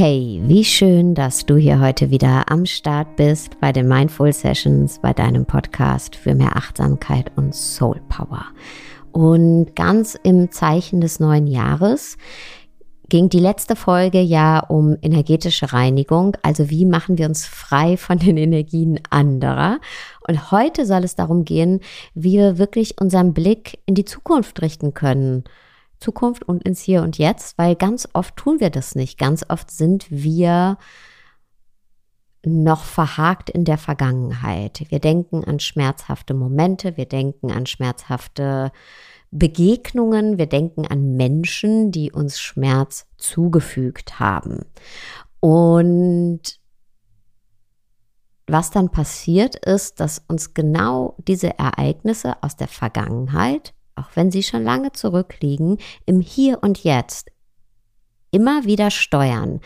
Hey, wie schön, dass du hier heute wieder am Start bist bei den Mindful Sessions, bei deinem Podcast für mehr Achtsamkeit und Soul Power. Und ganz im Zeichen des neuen Jahres ging die letzte Folge ja um energetische Reinigung, also wie machen wir uns frei von den Energien anderer. Und heute soll es darum gehen, wie wir wirklich unseren Blick in die Zukunft richten können Zukunft und ins Hier und Jetzt, weil ganz oft tun wir das nicht. Ganz oft sind wir noch verhakt in der Vergangenheit. Wir denken an schmerzhafte Momente, wir denken an schmerzhafte Begegnungen, wir denken an Menschen, die uns Schmerz zugefügt haben. Und was dann passiert ist, dass uns genau diese Ereignisse aus der Vergangenheit auch wenn sie schon lange zurückliegen, im Hier und Jetzt immer wieder steuern,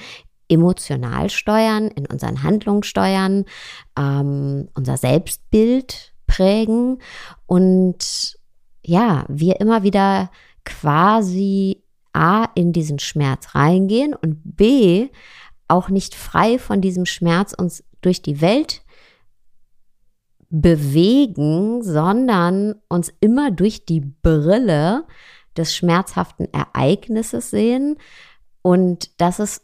emotional steuern, in unseren Handlungen steuern, ähm, unser Selbstbild prägen und ja, wir immer wieder quasi A in diesen Schmerz reingehen und B auch nicht frei von diesem Schmerz uns durch die Welt bewegen, sondern uns immer durch die Brille des schmerzhaften Ereignisses sehen. Und das ist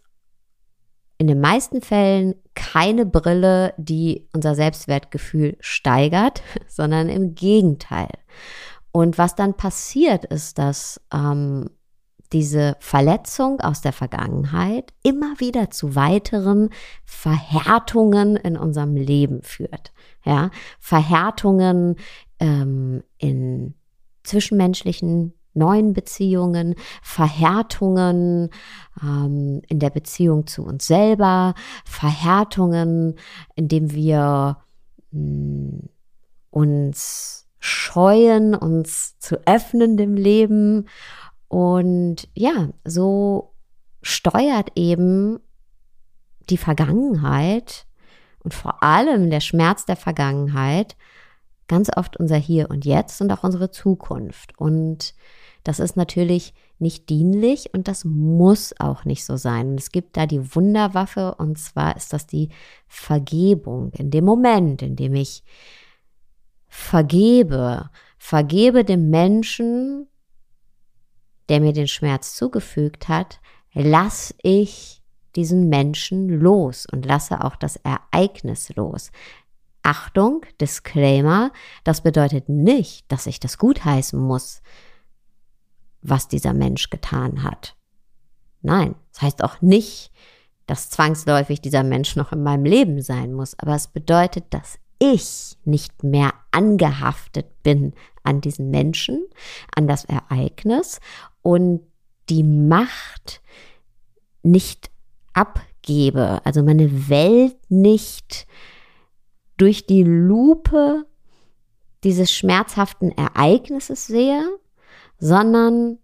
in den meisten Fällen keine Brille, die unser Selbstwertgefühl steigert, sondern im Gegenteil. Und was dann passiert, ist, dass ähm, diese Verletzung aus der Vergangenheit immer wieder zu weiteren Verhärtungen in unserem Leben führt. Ja, Verhärtungen ähm, in zwischenmenschlichen neuen Beziehungen, Verhärtungen ähm, in der Beziehung zu uns selber, Verhärtungen, indem wir mh, hm, uns scheuen, uns zu öffnen dem Leben. Und ja, so steuert eben die Vergangenheit und vor allem der Schmerz der Vergangenheit ganz oft unser Hier und Jetzt und auch unsere Zukunft. Und das ist natürlich nicht dienlich und das muss auch nicht so sein. Es gibt da die Wunderwaffe und zwar ist das die Vergebung. In dem Moment, in dem ich vergebe, vergebe dem Menschen, der mir den Schmerz zugefügt hat, lass ich diesen Menschen los und lasse auch das Ereignis los. Achtung, Disclaimer, das bedeutet nicht, dass ich das gutheißen muss, was dieser Mensch getan hat. Nein, das heißt auch nicht, dass zwangsläufig dieser Mensch noch in meinem Leben sein muss, aber es bedeutet, dass ich nicht mehr angehaftet bin an diesen Menschen, an das Ereignis und die Macht nicht abgebe, also meine Welt nicht durch die Lupe dieses schmerzhaften Ereignisses sehe, sondern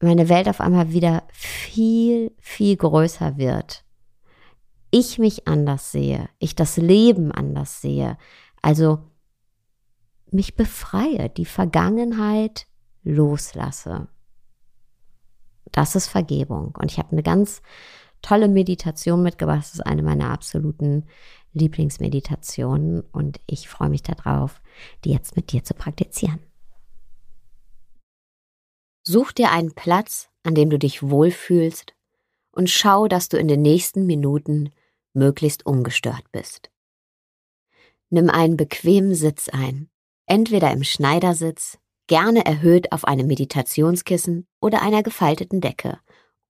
meine Welt auf einmal wieder viel, viel größer wird. Ich mich anders sehe, ich das Leben anders sehe. Also mich befreie, die Vergangenheit loslasse. Das ist Vergebung. Und ich habe eine ganz tolle Meditation mitgebracht. Das ist eine meiner absoluten Lieblingsmeditationen. Und ich freue mich darauf, die jetzt mit dir zu praktizieren. Such dir einen Platz, an dem du dich wohlfühlst und schau, dass du in den nächsten Minuten möglichst ungestört bist. Nimm einen bequemen Sitz ein entweder im Schneidersitz, gerne erhöht auf einem Meditationskissen oder einer gefalteten Decke,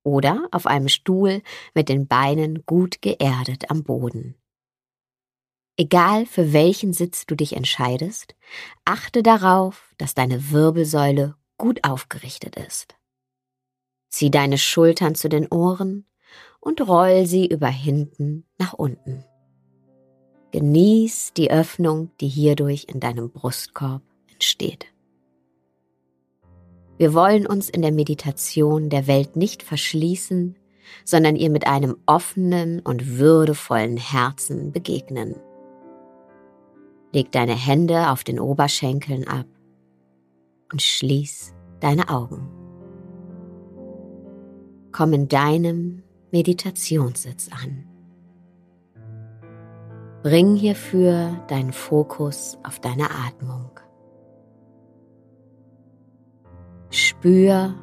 oder auf einem Stuhl mit den Beinen gut geerdet am Boden. Egal für welchen Sitz du dich entscheidest, achte darauf, dass deine Wirbelsäule gut aufgerichtet ist. Zieh deine Schultern zu den Ohren und roll sie über hinten nach unten. Genieß die Öffnung, die hierdurch in deinem Brustkorb entsteht. Wir wollen uns in der Meditation der Welt nicht verschließen, sondern ihr mit einem offenen und würdevollen Herzen begegnen. Leg deine Hände auf den Oberschenkeln ab und schließ deine Augen. komm in deinem Meditationssitz an. Bring hierfür deinen Fokus auf deine Atmung. Spür,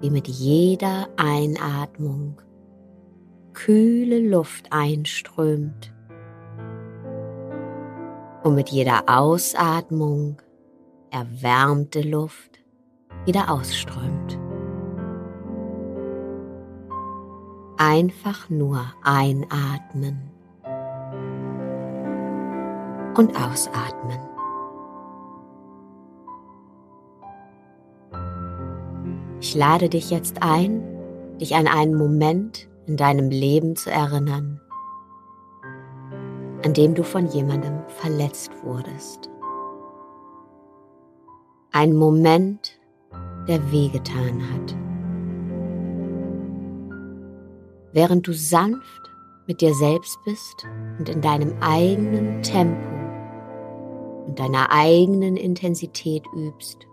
wie mit jeder Einatmung kühle Luft einströmt und mit jeder Ausatmung erwärmte Luft wieder ausströmt. Einfach nur einatmen und ausatmen. Lade dich jetzt ein, dich an einen Moment in deinem Leben zu erinnern, an dem du von jemandem verletzt wurdest. Ein Moment, der wehgetan hat. Während du sanft mit dir selbst bist und in deinem eigenen Tempo und deiner eigenen Intensität übst,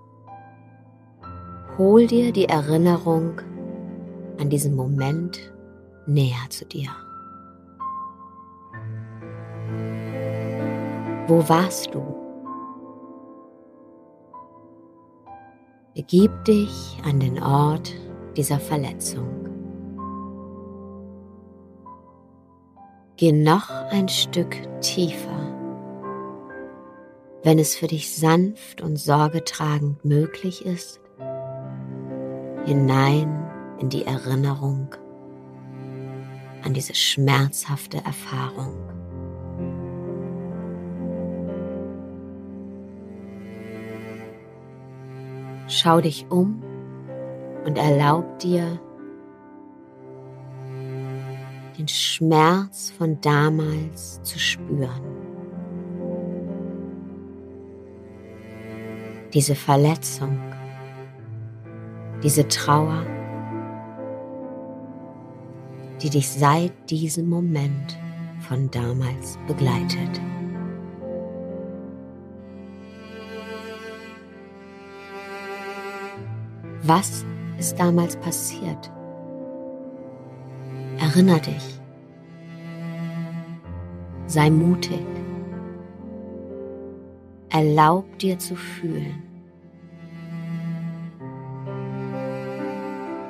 hol dir die Erinnerung an diesen Moment näher zu dir. Wo warst du? Begib dich an den Ort dieser Verletzung. Geh noch ein Stück tiefer, wenn es für dich sanft und sorgetragend möglich ist, hinein in die Erinnerung an diese schmerzhafte Erfahrung. Schau dich um und erlaub dir, den Schmerz von damals zu spüren. Diese Verletzung, diese Trauer, die dich seit diesem Moment von damals begleitet. Was ist damals passiert? Erinner dich. Sei mutig. Erlaub dir zu fühlen.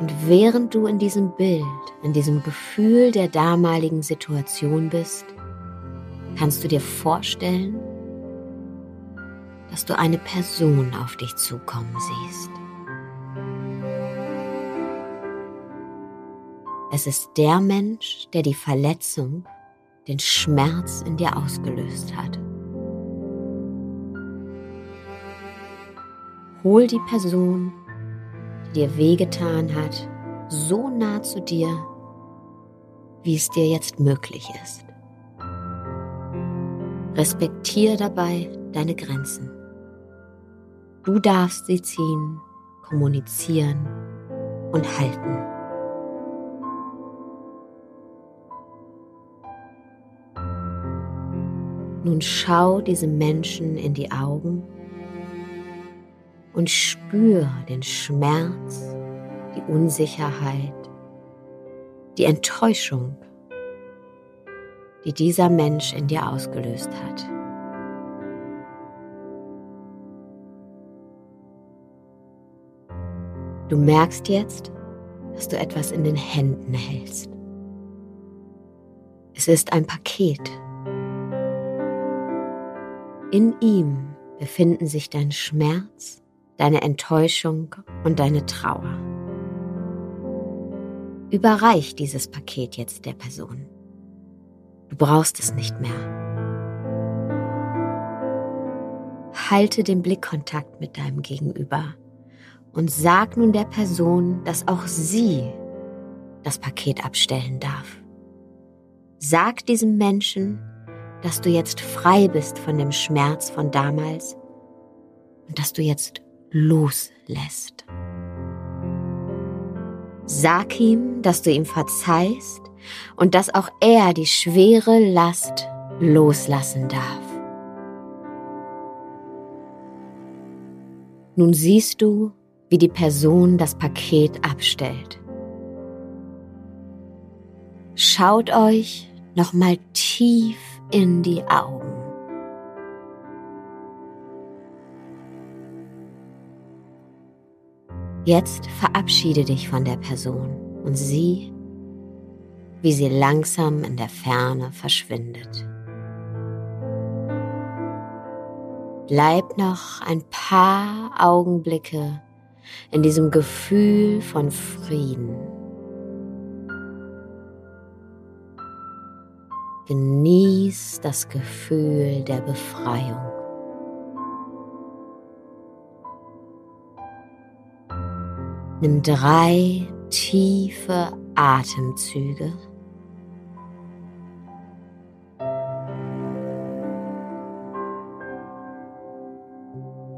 Und während du in diesem Bild, in diesem Gefühl der damaligen Situation bist, kannst du dir vorstellen, dass du eine Person auf dich zukommen siehst. Es ist der Mensch, der die Verletzung, den Schmerz in dir ausgelöst hat. Hol die Person, dir wehgetan hat, so nah zu dir, wie es dir jetzt möglich ist. Respektiere dabei deine Grenzen. Du darfst sie ziehen, kommunizieren und halten. Nun schau diesem Menschen in die Augen und spür den Schmerz, die Unsicherheit, die Enttäuschung, die dieser Mensch in dir ausgelöst hat. Du merkst jetzt, dass du etwas in den Händen hältst. Es ist ein Paket in ihm befinden sich dein Schmerz, deine Enttäuschung und deine Trauer. Überreich dieses Paket jetzt der Person. Du brauchst es nicht mehr. Halte den Blickkontakt mit deinem Gegenüber und sag nun der Person, dass auch sie das Paket abstellen darf. Sag diesem Menschen, dass du jetzt frei bist von dem Schmerz von damals und dass du jetzt loslässt. Sag ihm, dass du ihm verzeihst und dass auch er die schwere Last loslassen darf. Nun siehst du, wie die Person das Paket abstellt. schaut euch nochmal tief in die Augen. Jetzt verabschiede dich von der Person und sieh, wie sie langsam in der Ferne verschwindet. Bleib noch ein paar Augenblicke in diesem Gefühl von Frieden. Genieß das Gefühl der Befreiung. Nimm drei tiefe Atemzüge.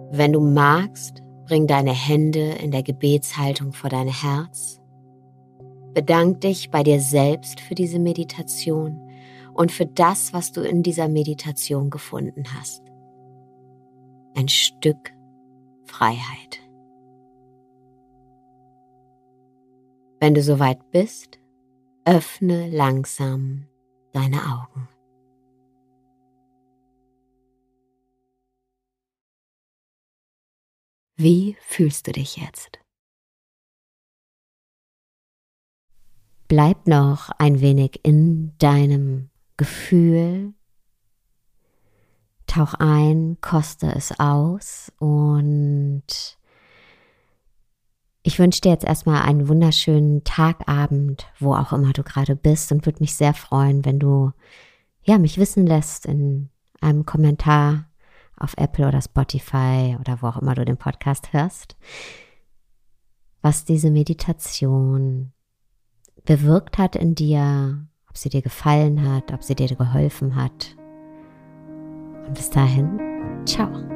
Wenn du magst, bring deine Hände in der Gebetshaltung vor dein Herz. Bedank dich bei dir selbst für diese Meditation und für das, was du in dieser Meditation gefunden hast. Ein Stück Freiheit. Wenn du soweit bist, öffne langsam deine Augen. Wie fühlst du dich jetzt? Bleib noch ein wenig in deinem Gefühl. Tauch ein, koste es aus und ich wünsche dir jetzt erstmal einen wunderschönen Tagabend, wo auch immer du gerade bist und würde mich sehr freuen, wenn du ja mich wissen lässt in einem Kommentar auf Apple oder Spotify oder wo auch immer du den Podcast hörst, was diese Meditation bewirkt hat in dir, ob sie dir gefallen hat, ob sie dir geholfen hat. Und bis dahin, ciao.